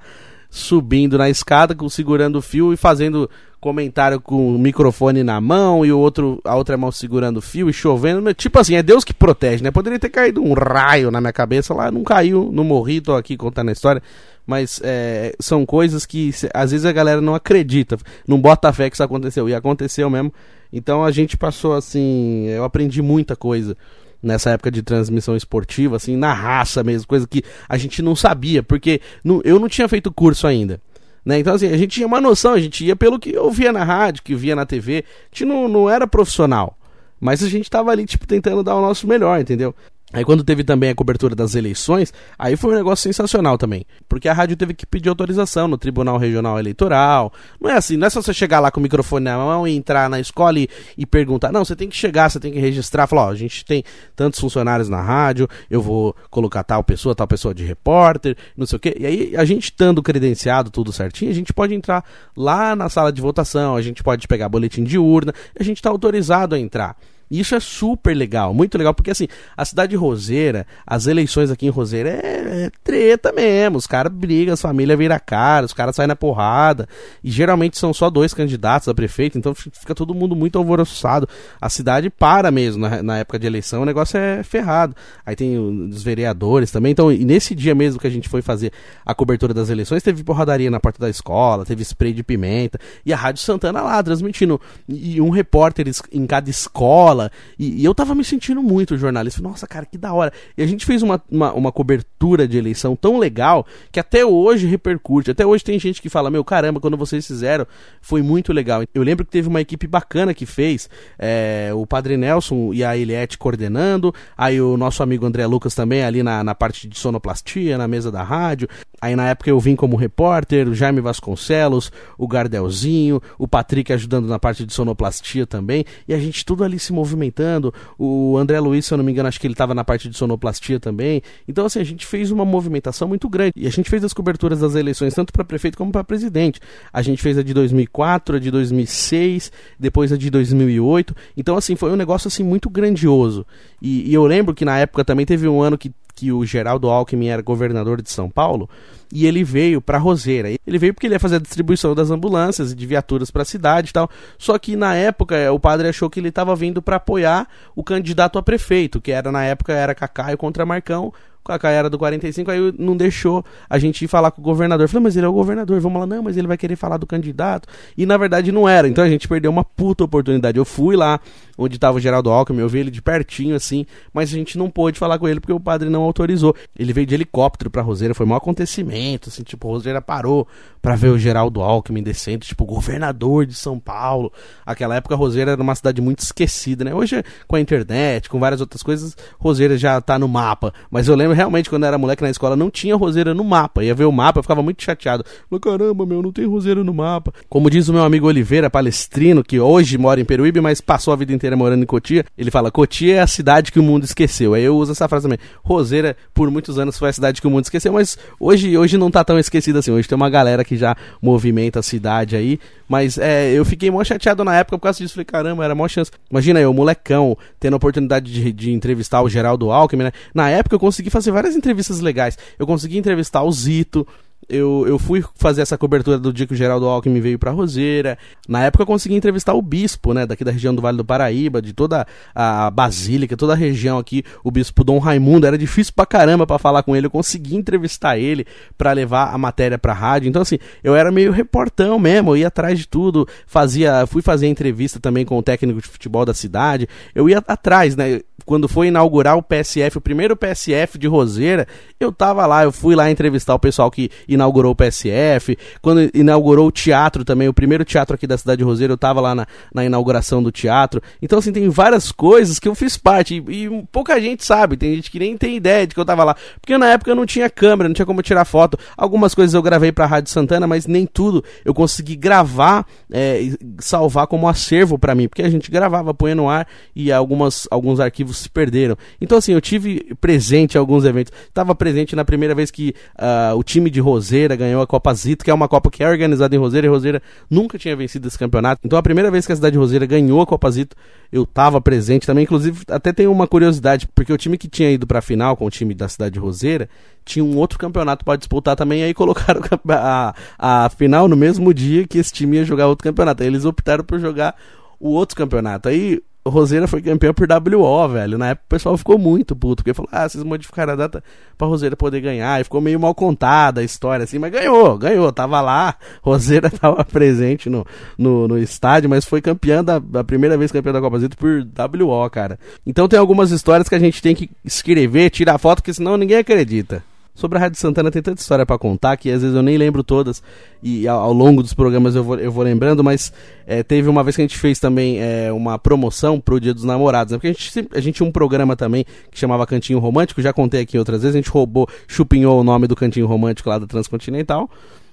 subindo na escada, segurando o fio e fazendo comentário com o microfone na mão e o outro, a outra mão segurando o fio e chovendo. Tipo assim, é Deus que protege, né? Poderia ter caído um raio na minha cabeça lá, não caiu, não morri, tô aqui contando a história. Mas é, são coisas que às vezes a galera não acredita, não bota fé que isso aconteceu. E aconteceu mesmo. Então a gente passou assim, eu aprendi muita coisa nessa época de transmissão esportiva, assim, na raça mesmo, coisa que a gente não sabia, porque eu não tinha feito curso ainda. Né? Então, assim, a gente tinha uma noção, a gente ia pelo que eu via na rádio, que via na TV, a gente não, não era profissional. Mas a gente tava ali, tipo, tentando dar o nosso melhor, entendeu? Aí quando teve também a cobertura das eleições, aí foi um negócio sensacional também. Porque a rádio teve que pedir autorização no Tribunal Regional Eleitoral. Não é assim, não é só você chegar lá com o microfone na mão e entrar na escola e, e perguntar. Não, você tem que chegar, você tem que registrar, falar, ó, a gente tem tantos funcionários na rádio, eu vou colocar tal pessoa, tal pessoa de repórter, não sei o quê. E aí, a gente estando credenciado, tudo certinho, a gente pode entrar lá na sala de votação, a gente pode pegar boletim de urna, a gente está autorizado a entrar. Isso é super legal, muito legal, porque assim, a cidade de Roseira, as eleições aqui em Roseira é, é treta mesmo. Os caras brigam, as famílias viram cara, os caras saem na porrada. E geralmente são só dois candidatos a prefeito, então fica todo mundo muito alvoroçado. A cidade para mesmo na, na época de eleição, o negócio é ferrado. Aí tem os vereadores também. Então, nesse dia mesmo que a gente foi fazer a cobertura das eleições, teve porradaria na porta da escola, teve spray de pimenta, e a Rádio Santana lá transmitindo. E um repórter em cada escola escola. E, e, eu tava me sentindo muito jornalista. Nossa, cara, que da hora. E a gente fez uma, uma, uma, cobertura de eleição tão legal que até hoje repercute. Até hoje tem gente que fala: Meu caramba, quando vocês fizeram, foi muito legal. Eu lembro que teve uma equipe bacana que fez. É, o Padre Nelson e a Eliette coordenando. Aí o nosso amigo André Lucas também ali na, na parte de sonoplastia, na mesa da rádio. Aí na época eu vim como repórter, o Jaime Vasconcelos, o Gardelzinho, o Patrick ajudando na parte de sonoplastia também. E a gente tudo ali se movimentando. O André Luiz, se eu não me engano, acho que ele estava na parte de sonoplastia também. Então, assim, a gente fez uma movimentação muito grande. E a gente fez as coberturas das eleições, tanto para prefeito como para presidente. A gente fez a de 2004, a de 2006, depois a de 2008. Então, assim, foi um negócio assim muito grandioso. E, e eu lembro que na época também teve um ano que que o Geraldo Alckmin era governador de São Paulo e ele veio para Roseira. Ele veio porque ele ia fazer a distribuição das ambulâncias e de viaturas para a cidade e tal. Só que na época o padre achou que ele estava vindo para apoiar o candidato a prefeito, que era na época era Cacaio contra Marcão a era do 45, aí não deixou a gente ir falar com o governador. Falei, mas ele é o governador, vamos lá, não, mas ele vai querer falar do candidato. E na verdade não era, então a gente perdeu uma puta oportunidade. Eu fui lá onde estava o Geraldo Alckmin, eu vi ele de pertinho assim, mas a gente não pôde falar com ele porque o padre não autorizou. Ele veio de helicóptero pra Roseira, foi um acontecimento, assim, tipo, Roseira parou para ver o Geraldo Alckmin descendo, tipo, governador de São Paulo. Aquela época Roseira era uma cidade muito esquecida, né? Hoje com a internet, com várias outras coisas, Roseira já tá no mapa, mas eu lembro realmente, quando eu era moleque na escola, não tinha roseira no mapa. Ia ver o mapa, eu ficava muito chateado. Falei, caramba, meu, não tem roseira no mapa. Como diz o meu amigo Oliveira, palestrino, que hoje mora em Peruíbe, mas passou a vida inteira morando em Cotia, ele fala, Cotia é a cidade que o mundo esqueceu. Aí eu uso essa frase também. Roseira, por muitos anos, foi a cidade que o mundo esqueceu, mas hoje, hoje não tá tão esquecida assim. Hoje tem uma galera que já movimenta a cidade aí. Mas é, eu fiquei mó chateado na época por causa disso. Falei, caramba, era mó chance. Imagina eu, molecão, tendo a oportunidade de, de entrevistar o Geraldo Alckmin, né? Na época eu consegui fazer várias entrevistas legais. Eu consegui entrevistar o Zito, eu, eu fui fazer essa cobertura do dia que o Geraldo Alckmin veio pra Roseira. Na época eu consegui entrevistar o bispo, né, daqui da região do Vale do Paraíba, de toda a Basílica, toda a região aqui, o bispo Dom Raimundo. Era difícil pra caramba pra falar com ele. Eu consegui entrevistar ele para levar a matéria pra rádio. Então, assim, eu era meio reportão mesmo, eu ia atrás de tudo. Fazia, fui fazer entrevista também com o técnico de futebol da cidade. Eu ia atrás, né? Quando foi inaugurar o PSF, o primeiro PSF de Roseira, eu tava lá, eu fui lá entrevistar o pessoal que inaugurou o PSF, quando inaugurou o teatro também, o primeiro teatro aqui da cidade de Roseira, eu tava lá na, na inauguração do teatro. Então, assim, tem várias coisas que eu fiz parte e, e, pouca gente sabe, tem gente que nem tem ideia de que eu tava lá. Porque na época eu não tinha câmera, não tinha como tirar foto. Algumas coisas eu gravei pra Rádio Santana, mas nem tudo eu consegui gravar é, e salvar como acervo para mim, porque a gente gravava, põe no ar e algumas, alguns arquivos se perderam. Então, assim, eu tive presente em alguns eventos. Estava presente na primeira vez que uh, o time de Roseira ganhou a Copa Zito, que é uma Copa que é organizada em Roseira, e Roseira nunca tinha vencido esse campeonato. Então, a primeira vez que a cidade de Roseira ganhou a Copa Zito, eu estava presente também. Inclusive, até tem uma curiosidade, porque o time que tinha ido para a final com o time da cidade de Roseira tinha um outro campeonato para disputar também, aí colocaram a, a final no mesmo dia que esse time ia jogar outro campeonato. Aí eles optaram por jogar o outro campeonato. Aí Roseira foi campeão por WO, velho. Na época o pessoal ficou muito puto, porque falou, ah, vocês modificaram a data pra Roseira poder ganhar. E ficou meio mal contada a história, assim, mas ganhou, ganhou. Tava lá, Roseira tava presente no, no, no estádio, mas foi campeã da, da primeira vez campeã da Copa Zito por WO, cara. Então tem algumas histórias que a gente tem que escrever, tirar foto, porque senão ninguém acredita. Sobre a Rádio Santana tem tanta história para contar que às vezes eu nem lembro todas e ao, ao longo dos programas eu vou, eu vou lembrando, mas é, teve uma vez que a gente fez também é, uma promoção pro Dia dos Namorados, né? porque a gente, a gente tinha um programa também que chamava Cantinho Romântico, já contei aqui outras vezes, a gente roubou, chupinhou o nome do Cantinho Romântico lá da Transcontinental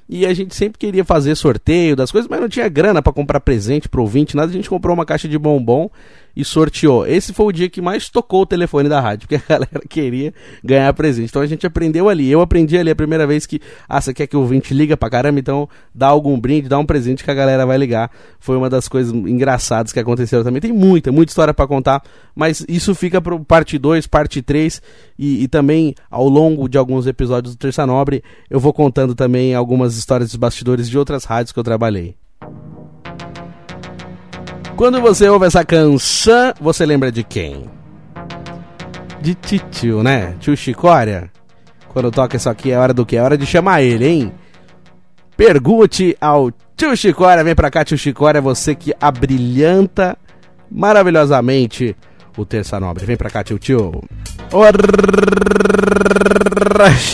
e a gente sempre queria fazer sorteio das coisas, mas não tinha grana para comprar presente pro ouvinte, nada, a gente comprou uma caixa de bombom e sorteou. Esse foi o dia que mais tocou o telefone da rádio, porque a galera queria ganhar presente. Então a gente aprendeu ali. Eu aprendi ali a primeira vez que, ah, você quer que o ouvinte liga pra caramba, então dá algum brinde, dá um presente que a galera vai ligar. Foi uma das coisas engraçadas que aconteceram também. Tem muita, muita história para contar, mas isso fica pro parte 2, parte 3 e, e, também ao longo de alguns episódios do Terça Nobre eu vou contando também algumas histórias dos bastidores de outras rádios que eu trabalhei. Quando você ouve essa canção, você lembra de quem? De Titio, né? Tio Chicória. Quando toca isso aqui é hora do que? É hora de chamar ele, hein? Pergunte ao Tio Chicória. Vem pra cá, Tio Chicória, você que abrilhanta maravilhosamente o Terça Nobre. Vem pra cá, tio tio.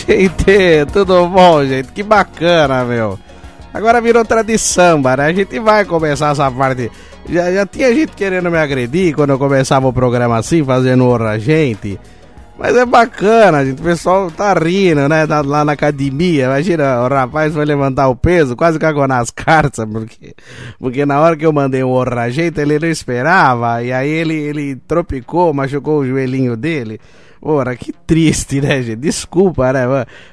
Gente, tudo bom, gente? Que bacana, meu. Agora virou tradição, né? A gente vai começar essa parte já, já tinha gente querendo me agredir quando eu começava o programa assim, fazendo honra gente. Mas é bacana, gente. O pessoal tá rindo, né? Tá lá na academia. Imagina, o rapaz foi levantar o peso, quase cagou nas cartas, porque, porque na hora que eu mandei o honra gente, ele não esperava. E aí ele, ele tropicou, machucou o joelhinho dele. Ora, que triste, né, gente? Desculpa, né?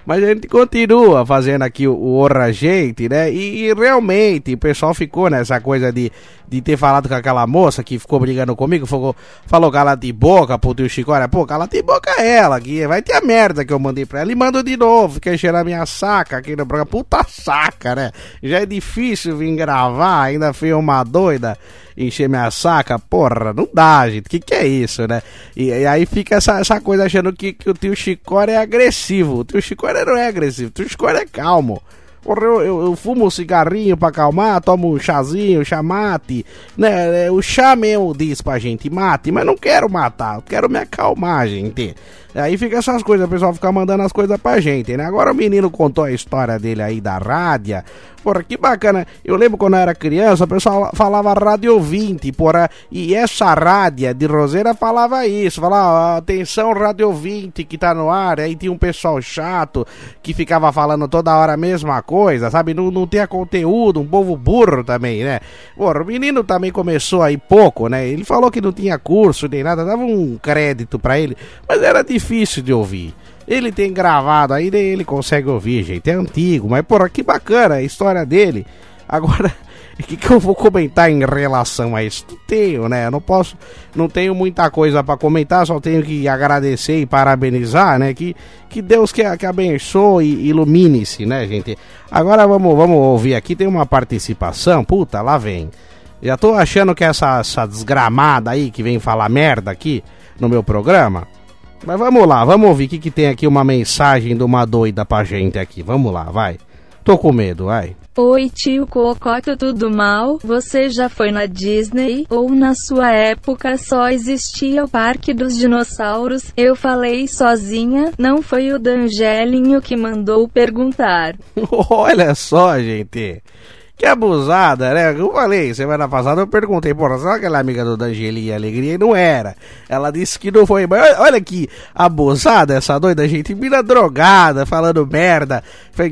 Mas a gente continua fazendo aqui o, o Orra Gente, né? E, e, realmente o pessoal ficou nessa coisa de, de ter falado com aquela moça que ficou brigando comigo, falou, falou cala de boca pro tio Chico. Olha, pô, cala de boca ela, que vai ter a merda que eu mandei pra ela. E mando de novo, quer cheirar minha saca aqui no programa. Puta saca, né? Já é difícil vir gravar, ainda fui uma doida encher minha saca, porra, não dá, gente. Que que é isso, né? E, e aí fica essa, essa coisa achando que, que o tio Chicória é agressivo. O tio Chicória não é agressivo, o tio Chicória é calmo. Porra, eu, eu, eu, fumo um cigarrinho pra acalmar, tomo um chazinho, chamate, né? O chá mesmo diz pra gente, mate, mas não quero matar, eu quero me acalmar, gente. Aí fica essas coisas, o pessoal fica mandando as coisas pra gente, né? Agora o menino contou a história dele aí da rádio. Porra, que bacana. Eu lembro quando eu era criança, o pessoal falava rádio 20, porra. E essa rádio de Roseira falava isso. Falava, atenção, rádio 20 que tá no ar. Aí tinha um pessoal chato que ficava falando toda hora a mesma coisa, sabe? Não, não tinha conteúdo, um povo burro também, né? Porra, o menino também começou aí pouco, né? Ele falou que não tinha curso nem nada, dava um crédito para ele, mas era difícil difícil de ouvir. Ele tem gravado aí, ele consegue ouvir, gente. É antigo, mas porra, que bacana a história dele. Agora, o que, que eu vou comentar em relação a isso? Tenho, né? Eu não posso, não tenho muita coisa para comentar, só tenho que agradecer e parabenizar, né? Que, que Deus que, que abençoe e ilumine-se, né, gente? Agora vamos, vamos ouvir aqui, tem uma participação, puta, lá vem. Já tô achando que essa, essa desgramada aí que vem falar merda aqui no meu programa mas vamos lá, vamos ouvir o que, que tem aqui uma mensagem de uma doida pra gente aqui. Vamos lá, vai. Tô com medo, ai. Oi tio Cocota, tudo mal? Você já foi na Disney? Ou na sua época só existia o Parque dos Dinossauros? Eu falei sozinha, não foi o Dangelinho que mandou perguntar. Olha só, gente. Que abusada, né? Eu falei, semana passada eu perguntei, porra, será aquela amiga do D'Angeli e Alegria? E não era. Ela disse que não foi. Mas olha que abusada essa doida, gente. Mina drogada, falando merda,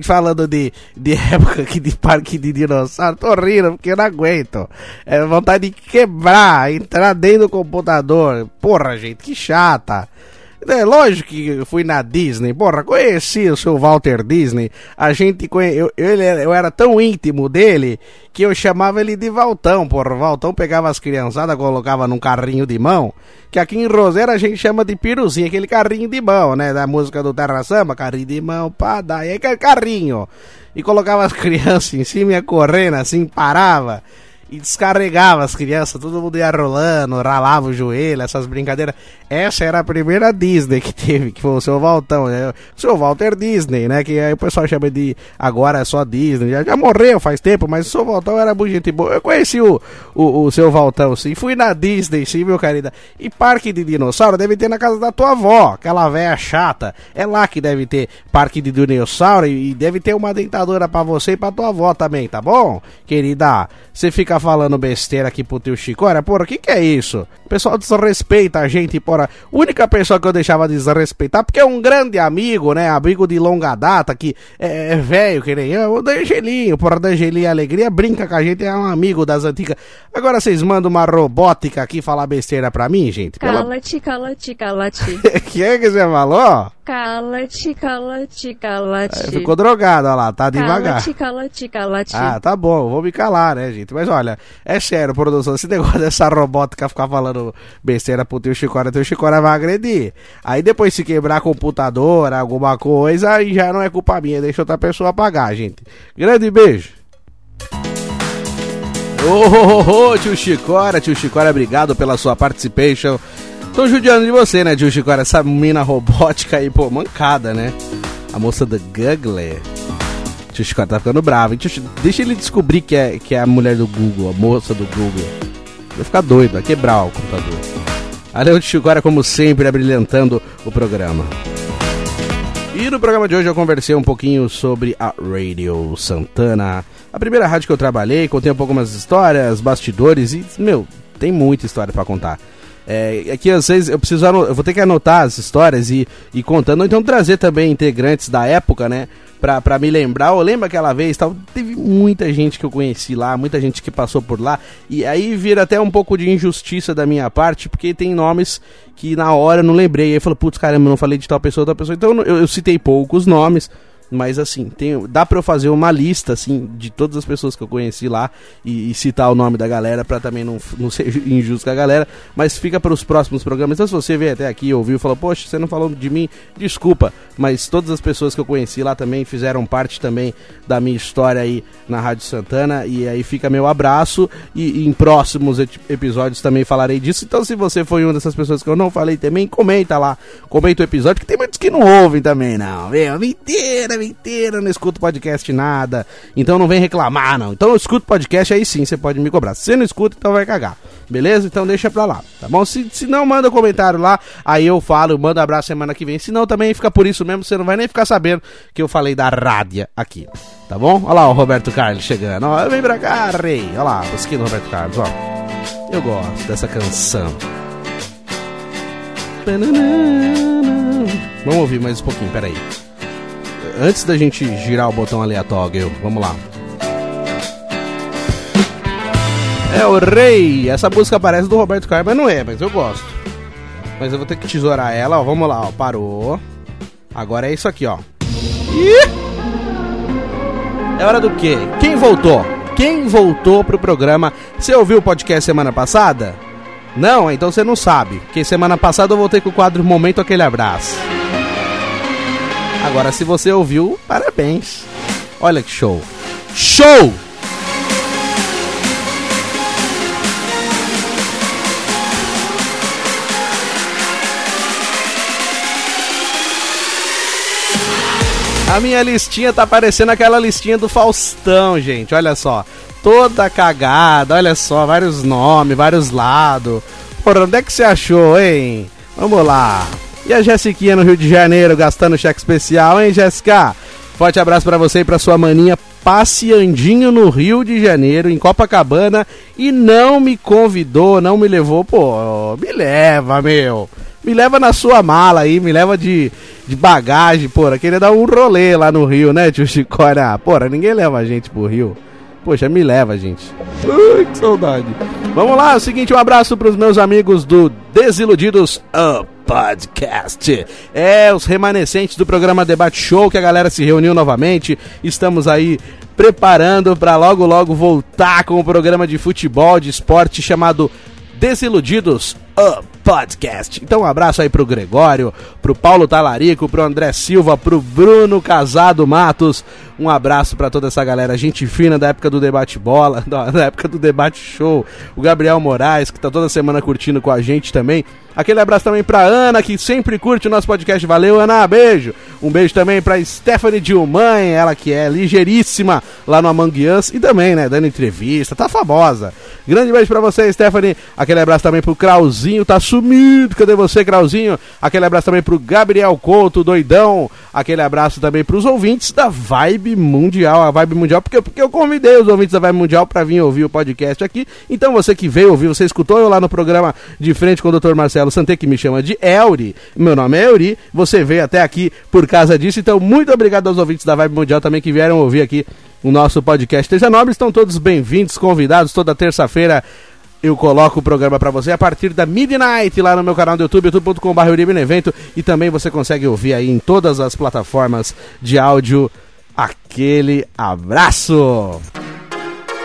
falando de, de época aqui de parque de dinossauro. Tô rindo porque eu não aguento. É vontade de quebrar, entrar dentro do computador. Porra, gente, que chata. É lógico que eu fui na Disney, porra, conheci o seu Walter Disney. A gente conhe... eu, eu, eu era tão íntimo dele que eu chamava ele de Valtão, porra. Valtão pegava as criançadas, colocava num carrinho de mão, que aqui em Roseira a gente chama de piruzinho, aquele carrinho de mão, né? Da música do Terra Samba, carrinho de mão, pá, daí aquele carrinho. E colocava as crianças em cima, ia correndo assim, parava e descarregava as crianças, todo mundo ia rolando, ralava o joelho, essas brincadeiras. Essa era a primeira Disney que teve, que foi o seu Valtão, né? O seu Walter Disney, né? Que aí o pessoal chama de agora é só Disney. Já, já morreu faz tempo, mas o seu Valtão era muito gente boa. Eu conheci o, o, o seu Valtão, sim. Fui na Disney, sim, meu querido. E parque de dinossauro deve ter na casa da tua avó, aquela velha chata. É lá que deve ter parque de dinossauro e, e deve ter uma dentadora para você e pra tua avó também, tá bom? Querida, você fica falando besteira aqui pro teu Chico. Olha, porra, o que que é isso? O pessoal desrespeita a gente, porra. Única pessoa que eu deixava de desrespeitar, porque é um grande amigo, né? Amigo de longa data, que é, é velho, que nem eu. O Dangelinho, porra, Dangelinho Alegria, brinca com a gente, é um amigo das antigas. Agora vocês mandam uma robótica aqui falar besteira pra mim, gente? Cala-te, cala-te, cala-te. que é que você falou? Cala-te, cala-te, cala-te. Ficou drogado, olha lá, tá devagar. Cala-te, cala-te, cala-te. Ah, tá bom, vou me calar, né, gente? Mas olha, é sério, produção, esse negócio dessa robótica ficar falando besteira pro teu Chicora, teu Chicora vai agredir. Aí depois se quebrar computador, alguma coisa, aí já não é culpa minha, deixa outra pessoa pagar, gente. Grande beijo. Ô, oh, oh, oh, tio Chicora, tio Chicora, obrigado pela sua participation. Tô judiando de você, né, tio Chicora? Essa mina robótica aí, pô, mancada, né? A moça da Google. Chicora tá ficando bravo. Tio, deixa ele descobrir que é, que é a mulher do Google, a moça do Google. Vai ficar doido, vai quebrar o computador. Valeu, tio Chicora, como sempre, abrilhantando o programa. E no programa de hoje eu conversei um pouquinho sobre a Radio Santana. A primeira rádio que eu trabalhei, contei um pouco umas histórias, bastidores e, meu, tem muita história para contar. É, aqui às vezes eu preciso eu vou ter que anotar as histórias e, e contando, ou então trazer também integrantes da época, né? Pra, pra me lembrar, eu lembro aquela vez, tal, teve muita gente que eu conheci lá, muita gente que passou por lá, e aí vira até um pouco de injustiça da minha parte, porque tem nomes que na hora eu não lembrei, aí eu falo, putz, caramba, eu não falei de tal pessoa, tal pessoa, então eu, eu citei poucos nomes, mas assim, tem, dá pra eu fazer uma lista, assim, de todas as pessoas que eu conheci lá e, e citar o nome da galera pra também não, não ser injusto com a galera. Mas fica para os próximos programas. Então, se você veio até aqui, ouviu e falou, poxa, você não falou de mim, desculpa. Mas todas as pessoas que eu conheci lá também fizeram parte também da minha história aí na Rádio Santana. E aí fica meu abraço. E, e em próximos episódios também falarei disso. Então, se você foi uma dessas pessoas que eu não falei também, comenta lá. Comenta o episódio, que tem muitos que não ouvem também, não. Meu, mentira, inteira, não escuto podcast nada. Então não vem reclamar, não. Então eu escuto podcast, aí sim você pode me cobrar. Se você não escuta, então vai cagar. Beleza? Então deixa pra lá, tá bom? Se, se não, manda um comentário lá, aí eu falo, manda um abraço semana que vem. Se não, também fica por isso mesmo, você não vai nem ficar sabendo que eu falei da rádia aqui, tá bom? Olha lá o Roberto Carlos chegando, ó, vem pra cá, rei. Olha lá, música do Roberto Carlos, ó. Eu gosto dessa canção. Vamos ouvir mais um pouquinho, peraí antes da gente girar o botão aleatório, vamos lá. É o Rei. Essa música parece do Roberto Carlos, mas não é, mas eu gosto. Mas eu vou ter que tesourar ela, ó. Vamos lá, ó. Parou. Agora é isso aqui, ó. Ih! É hora do quê? Quem voltou? Quem voltou pro programa? Você ouviu o podcast semana passada? Não? Então você não sabe. Porque semana passada eu voltei com o quadro Momento Aquele Abraço. Agora, se você ouviu, parabéns. Olha que show. Show! A minha listinha tá parecendo aquela listinha do Faustão, gente. Olha só. Toda cagada, olha só, vários nomes, vários lados. Porra, onde é que você achou, hein? Vamos lá. E a Jessiquinha no Rio de Janeiro gastando cheque especial, hein, Jéssica? Forte abraço para você e pra sua maninha passeandinho no Rio de Janeiro, em Copacabana, e não me convidou, não me levou. Pô, me leva, meu. Me leva na sua mala aí, me leva de, de bagagem, porra. Queria dar um rolê lá no Rio, né, tio Chicória? Porra, ninguém leva a gente pro Rio. Poxa, me leva, gente. Ai, que saudade. Vamos lá, é o seguinte, um abraço pros meus amigos do Desiludidos Up Podcast. É, os remanescentes do programa Debate Show, que a galera se reuniu novamente. Estamos aí preparando para logo logo voltar com o programa de futebol, de esporte chamado Desiludidos Up Podcast. Então um abraço aí pro Gregório, pro Paulo Talarico, pro André Silva, pro Bruno Casado Matos. Um abraço para toda essa galera, gente fina da época do debate bola, da época do debate show. O Gabriel Moraes, que tá toda semana curtindo com a gente também. Aquele abraço também pra Ana, que sempre curte o nosso podcast. Valeu, Ana, beijo. Um beijo também pra Stephanie Dilmãe, ela que é ligeiríssima lá no Among Us e também, né, dando entrevista, tá famosa. Grande beijo pra você, Stephanie. Aquele abraço também pro Krauzinho, tá sumido. Cadê você, Krauzinho? Aquele abraço também pro Gabriel Couto, doidão. Aquele abraço também pros ouvintes da Vibe Mundial, a Vibe Mundial, porque, porque eu convidei os ouvintes da Vibe Mundial pra vir ouvir o podcast aqui. Então você que veio ouvir, você escutou eu lá no programa de frente com o Dr. Marcelo Santé, que me chama de Elri. Meu nome é Euri, você veio até aqui por causa disso. Então, muito obrigado aos ouvintes da Vibe Mundial também que vieram ouvir aqui o nosso podcast Teja Nobre. Estão todos bem-vindos, convidados toda terça-feira eu coloco o programa para você a partir da midnight lá no meu canal do YouTube, youtube.com.br evento e também você consegue ouvir aí em todas as plataformas de áudio. Aquele abraço!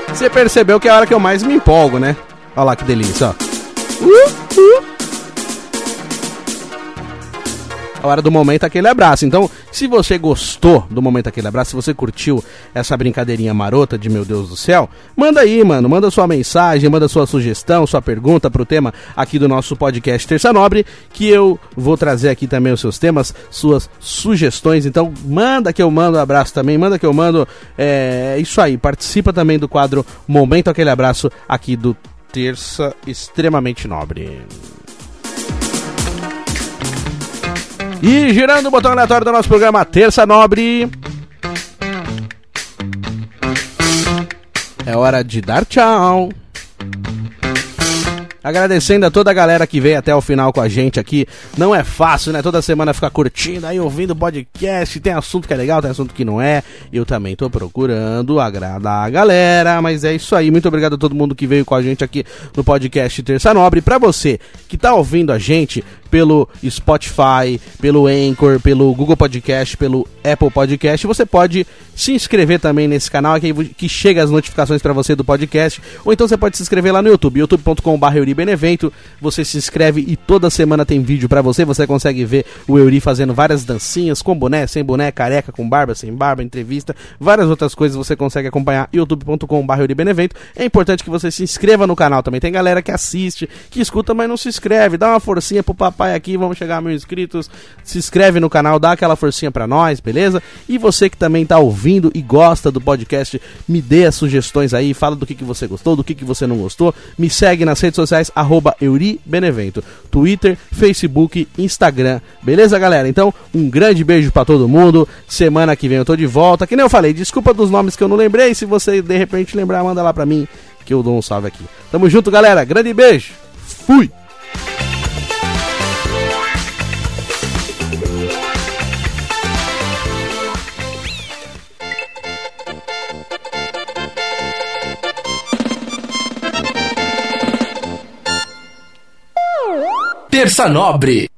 Você percebeu que é a hora que eu mais me empolgo, né? Olha lá que delícia, ó. Uh, uh. A hora do momento aquele abraço. Então, se você gostou do momento aquele abraço, se você curtiu essa brincadeirinha marota de meu Deus do céu, manda aí, mano, manda sua mensagem, manda sua sugestão, sua pergunta pro tema aqui do nosso podcast Terça Nobre, que eu vou trazer aqui também os seus temas, suas sugestões. Então, manda que eu mando abraço também, manda que eu mando é isso aí. Participa também do quadro Momento aquele abraço aqui do Terça extremamente nobre. E girando o botão aleatório do nosso programa Terça Nobre. É hora de dar tchau. Agradecendo a toda a galera que veio até o final com a gente aqui. Não é fácil, né? Toda semana ficar curtindo aí, ouvindo podcast. Tem assunto que é legal, tem assunto que não é. Eu também tô procurando agradar a galera. Mas é isso aí. Muito obrigado a todo mundo que veio com a gente aqui no podcast Terça Nobre. Pra você que tá ouvindo a gente pelo Spotify, pelo Anchor, pelo Google Podcast, pelo Apple Podcast, você pode se inscrever também nesse canal que, que chega as notificações para você do podcast, ou então você pode se inscrever lá no YouTube, youtube.com.br Benevento, você se inscreve e toda semana tem vídeo para você, você consegue ver o Euri fazendo várias dancinhas com boné, sem boné, careca, com barba, sem barba, entrevista, várias outras coisas você consegue acompanhar youtube.com.br Benevento. É importante que você se inscreva no canal também. Tem galera que assiste, que escuta, mas não se inscreve. Dá uma forcinha pro papai aqui, vamos chegar a mil inscritos. Se inscreve no canal, dá aquela forcinha pra nós, beleza? E você que também tá ouvindo e gosta do podcast, me dê as sugestões aí, fala do que, que você gostou, do que, que você não gostou. Me segue nas redes sociais, arroba Euribenevento. Twitter, Facebook, Instagram. Beleza, galera? Então, um grande beijo para todo mundo. Semana que vem eu tô de volta. Que nem eu falei, desculpa dos nomes que eu não lembrei. Se você de repente lembrar, manda lá pra mim que eu dou um salve aqui. Tamo junto, galera. Grande beijo. Fui! Terça Nobre.